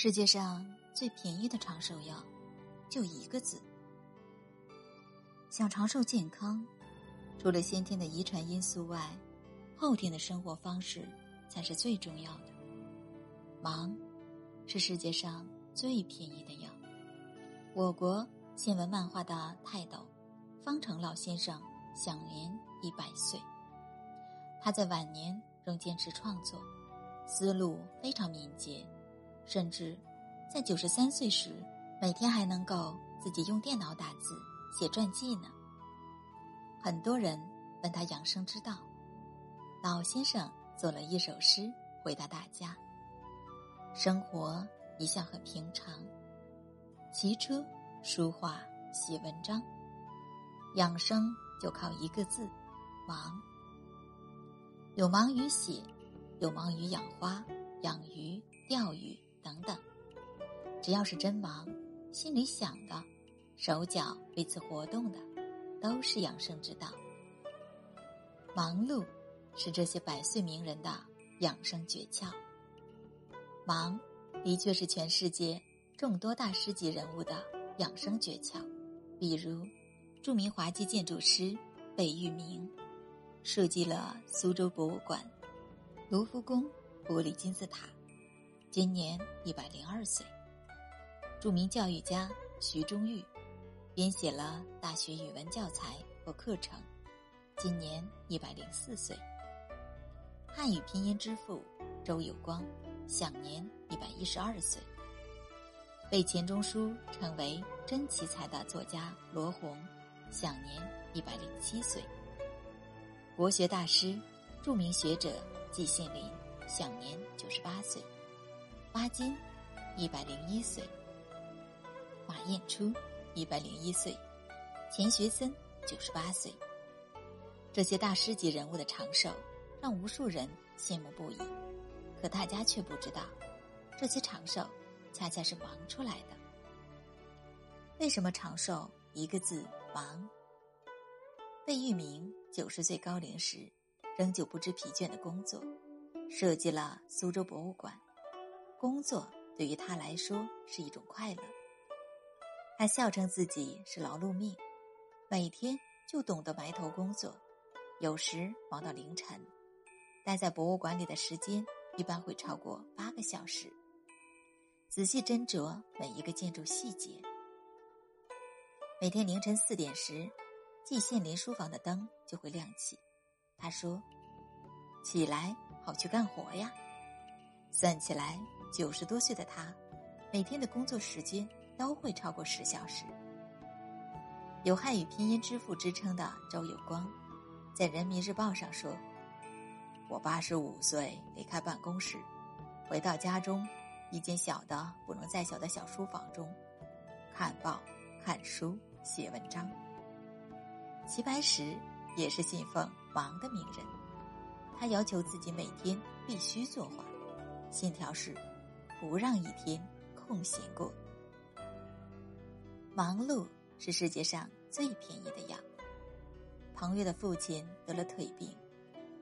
世界上最便宜的长寿药，就一个字。想长寿健康，除了先天的遗传因素外，后天的生活方式才是最重要的。忙，是世界上最便宜的药。我国新闻漫画的泰斗方成老先生享年一百岁，他在晚年仍坚持创作，思路非常敏捷。甚至，在九十三岁时，每天还能够自己用电脑打字写传记呢。很多人问他养生之道，老先生做了一首诗回答大家：生活一向很平常，骑车、书画、写文章，养生就靠一个字——忙。有忙于写，有忙于养花、养鱼、钓鱼。等等，只要是真忙，心里想的，手脚为此活动的，都是养生之道。忙碌是这些百岁名人的养生诀窍。忙的确是全世界众多大师级人物的养生诀窍，比如著名滑稽建筑师贝聿铭，设计了苏州博物馆、卢浮宫玻璃金字塔。今年一百零二岁，著名教育家徐中玉编写了大学语文教材和课程。今年一百零四岁，汉语拼音之父周有光享年一百一十二岁。被钱钟书称为真奇才的作家罗红享年一百零七岁。国学大师、著名学者季羡林享年九十八岁。巴金，一百零一岁；马彦初，一百零一岁；钱学森，九十八岁。这些大师级人物的长寿，让无数人羡慕不已。可大家却不知道，这些长寿恰恰是忙出来的。为什么长寿？一个字忙。贝聿铭九十岁高龄时，仍旧不知疲倦的工作，设计了苏州博物馆。工作对于他来说是一种快乐，他笑称自己是劳碌命，每天就懂得埋头工作，有时忙到凌晨，待在博物馆里的时间一般会超过八个小时，仔细斟酌每一个建筑细节。每天凌晨四点时，季羡林书房的灯就会亮起，他说：“起来，好去干活呀。”算起来。九十多岁的他，每天的工作时间都会超过十小时。有汉语拼音之父之称的周有光，在《人民日报》上说：“我八十五岁离开办公室，回到家中一间小的不能再小的小书房中，看报、看书、写文章。”齐白石也是信奉忙的名人，他要求自己每天必须作画，信条是。不让一天空闲过。忙碌是世界上最便宜的药。彭越的父亲得了腿病，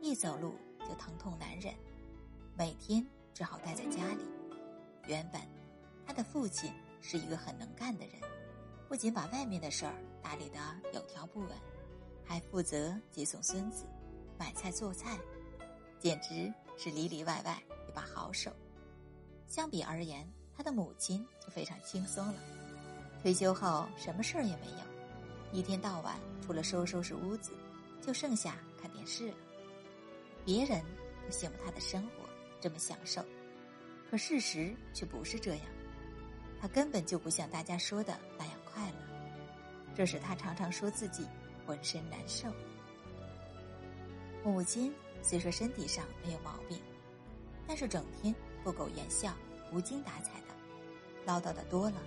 一走路就疼痛难忍，每天只好待在家里。原本，他的父亲是一个很能干的人，不仅把外面的事儿打理得有条不紊，还负责接送孙子、买菜做菜，简直是里里外外一把好手。相比而言，他的母亲就非常轻松了。退休后什么事儿也没有，一天到晚除了收收拾屋子，就剩下看电视了。别人都羡慕他的生活这么享受，可事实却不是这样。他根本就不像大家说的那样快乐，这使他常常说自己浑身难受。母亲虽说身体上没有毛病，但是整天。不苟言笑、无精打采的，唠叨的多了，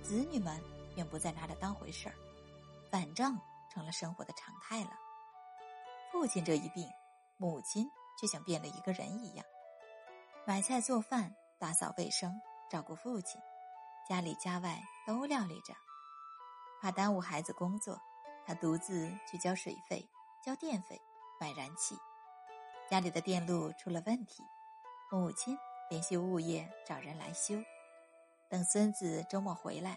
子女们便不再拿它当回事儿，反正成了生活的常态了。父亲这一病，母亲却像变了一个人一样，买菜做饭、打扫卫生、照顾父亲，家里家外都料理着。怕耽误孩子工作，他独自去交水费、交电费、买燃气。家里的电路出了问题，母亲。联系物业找人来修，等孙子周末回来，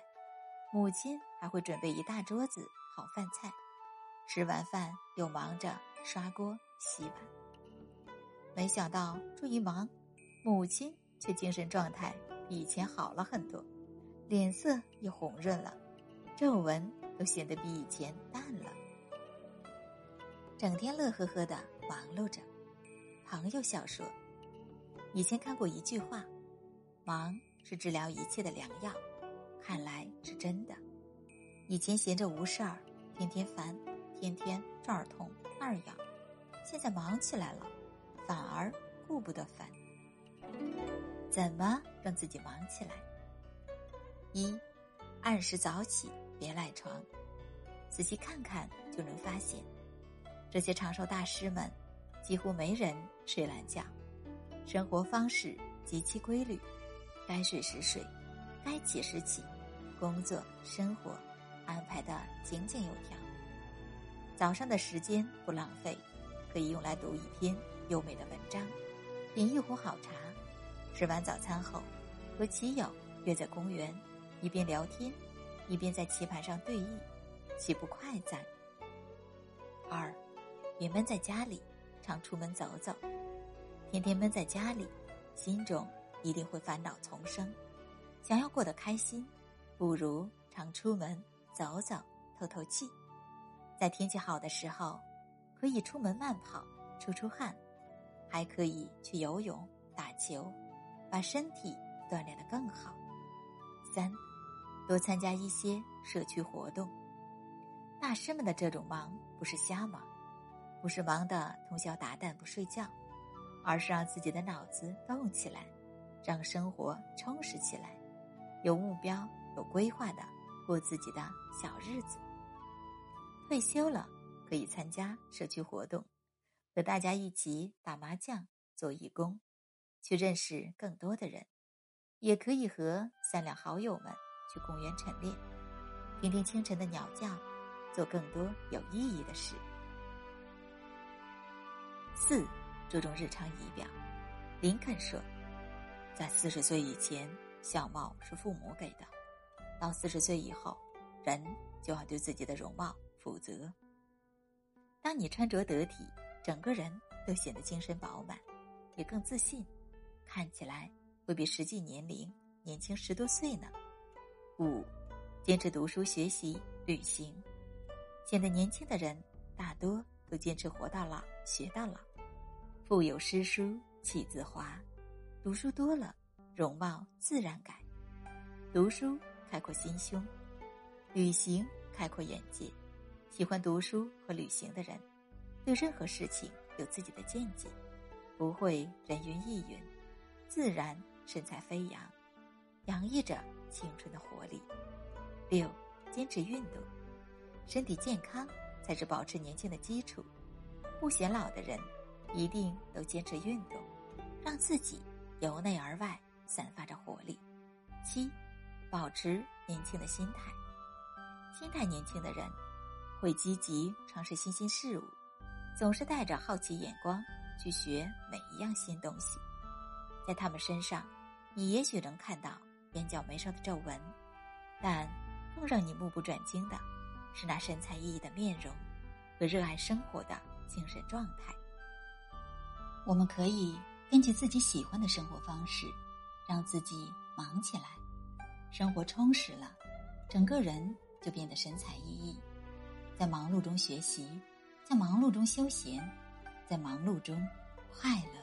母亲还会准备一大桌子好饭菜。吃完饭又忙着刷锅洗碗。没想到这一忙，母亲却精神状态比以前好了很多，脸色也红润了，皱纹都显得比以前淡了。整天乐呵呵的忙碌着。朋友笑说：“以前看过一句话，忙是治疗一切的良药，看来是真的。以前闲着无事儿，天天烦，天天这儿痛那儿痒，现在忙起来了，反而顾不得烦。怎么让自己忙起来？一，按时早起，别赖床。仔细看看就能发现。”这些长寿大师们，几乎没人睡懒觉，生活方式极其规律，该睡时睡，该起时起，工作生活安排的井井有条。早上的时间不浪费，可以用来读一篇优美的文章，品一壶好茶。吃完早餐后，和棋友约在公园，一边聊天，一边在棋盘上对弈，岂不快哉？二。别闷在家里，常出门走走。天天闷在家里，心中一定会烦恼丛生。想要过得开心，不如常出门走走，透透气。在天气好的时候，可以出门慢跑，出出汗，还可以去游泳、打球，把身体锻炼得更好。三，多参加一些社区活动。大师们的这种忙，不是瞎忙。不是忙的通宵达旦不睡觉，而是让自己的脑子动起来，让生活充实起来，有目标、有规划的过自己的小日子。退休了可以参加社区活动，和大家一起打麻将、做义工，去认识更多的人；也可以和三两好友们去公园晨练，听听清晨的鸟叫，做更多有意义的事。四，注重日常仪表。林肯说，在四十岁以前，相貌是父母给的；到四十岁以后，人就要对自己的容貌负责。当你穿着得体，整个人都显得精神饱满，也更自信，看起来会比实际年龄年轻十多岁呢。五，坚持读书、学习、旅行。显得年轻的人，大多都坚持活到老，学到老。腹有诗书气自华，读书多了，容貌自然改。读书开阔心胸，旅行开阔眼界。喜欢读书和旅行的人，对任何事情有自己的见解，不会人云亦云，自然神采飞扬，洋溢着青春的活力。六，坚持运动，身体健康才是保持年轻的基础。不显老的人。一定都坚持运动，让自己由内而外散发着活力。七，保持年轻的心态。心态年轻的人，会积极尝试新鲜事物，总是带着好奇眼光去学每一样新东西。在他们身上，你也许能看到眼角眉梢的皱纹，但更让你目不转睛的，是那神采奕奕的面容和热爱生活的精神状态。我们可以根据自己喜欢的生活方式，让自己忙起来，生活充实了，整个人就变得神采奕奕。在忙碌中学习，在忙碌中休闲，在忙碌中快乐。